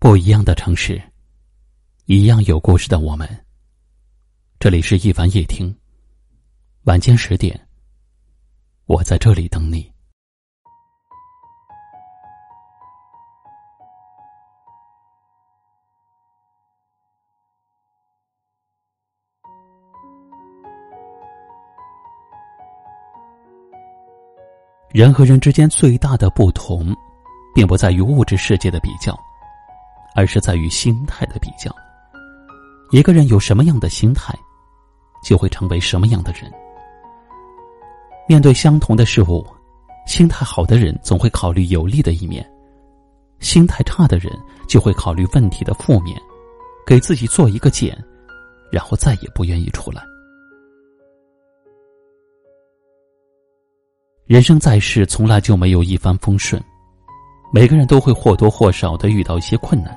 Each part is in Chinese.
不一样的城市，一样有故事的我们。这里是一凡夜听，晚间十点，我在这里等你。人和人之间最大的不同，并不在于物质世界的比较。而是在于心态的比较。一个人有什么样的心态，就会成为什么样的人。面对相同的事物，心态好的人总会考虑有利的一面，心态差的人就会考虑问题的负面，给自己做一个茧，然后再也不愿意出来。人生在世，从来就没有一帆风顺。每个人都会或多或少的遇到一些困难，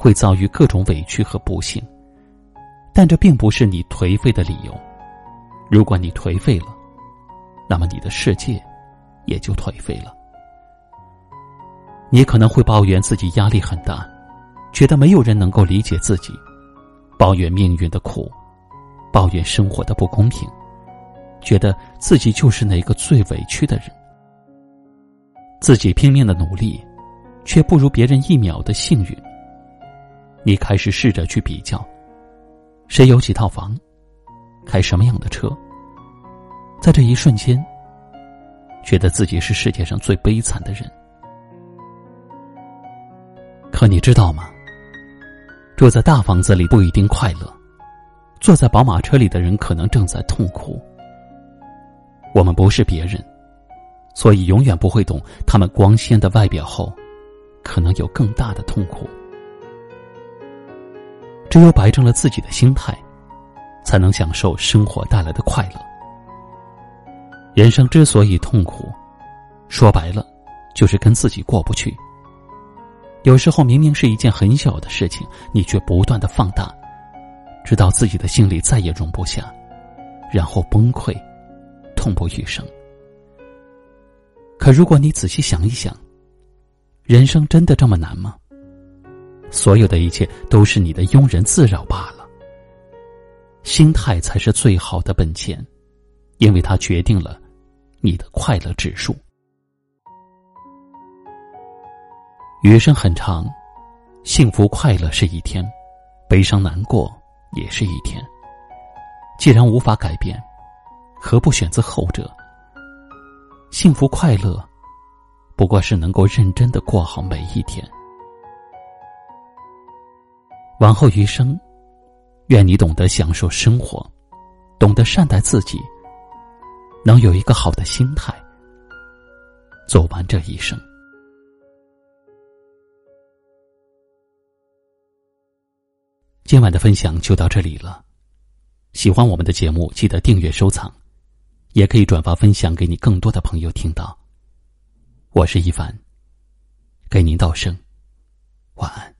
会遭遇各种委屈和不幸，但这并不是你颓废的理由。如果你颓废了，那么你的世界也就颓废了。你可能会抱怨自己压力很大，觉得没有人能够理解自己，抱怨命运的苦，抱怨生活的不公平，觉得自己就是那个最委屈的人。自己拼命的努力，却不如别人一秒的幸运。你开始试着去比较，谁有几套房，开什么样的车。在这一瞬间，觉得自己是世界上最悲惨的人。可你知道吗？住在大房子里不一定快乐，坐在宝马车里的人可能正在痛苦。我们不是别人。所以，永远不会懂他们光鲜的外表后，可能有更大的痛苦。只有摆正了自己的心态，才能享受生活带来的快乐。人生之所以痛苦，说白了，就是跟自己过不去。有时候，明明是一件很小的事情，你却不断的放大，直到自己的心里再也容不下，然后崩溃，痛不欲生。可如果你仔细想一想，人生真的这么难吗？所有的一切都是你的庸人自扰罢了。心态才是最好的本钱，因为它决定了你的快乐指数。余生很长，幸福快乐是一天，悲伤难过也是一天。既然无法改变，何不选择后者？幸福快乐，不过是能够认真的过好每一天。往后余生，愿你懂得享受生活，懂得善待自己，能有一个好的心态，走完这一生。今晚的分享就到这里了，喜欢我们的节目，记得订阅收藏。也可以转发分享给你更多的朋友听到。我是一凡，给您道声晚安。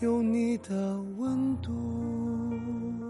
有你的温度。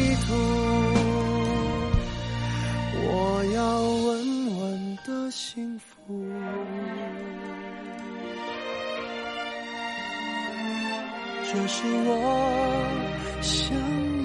的幸福，这是我想。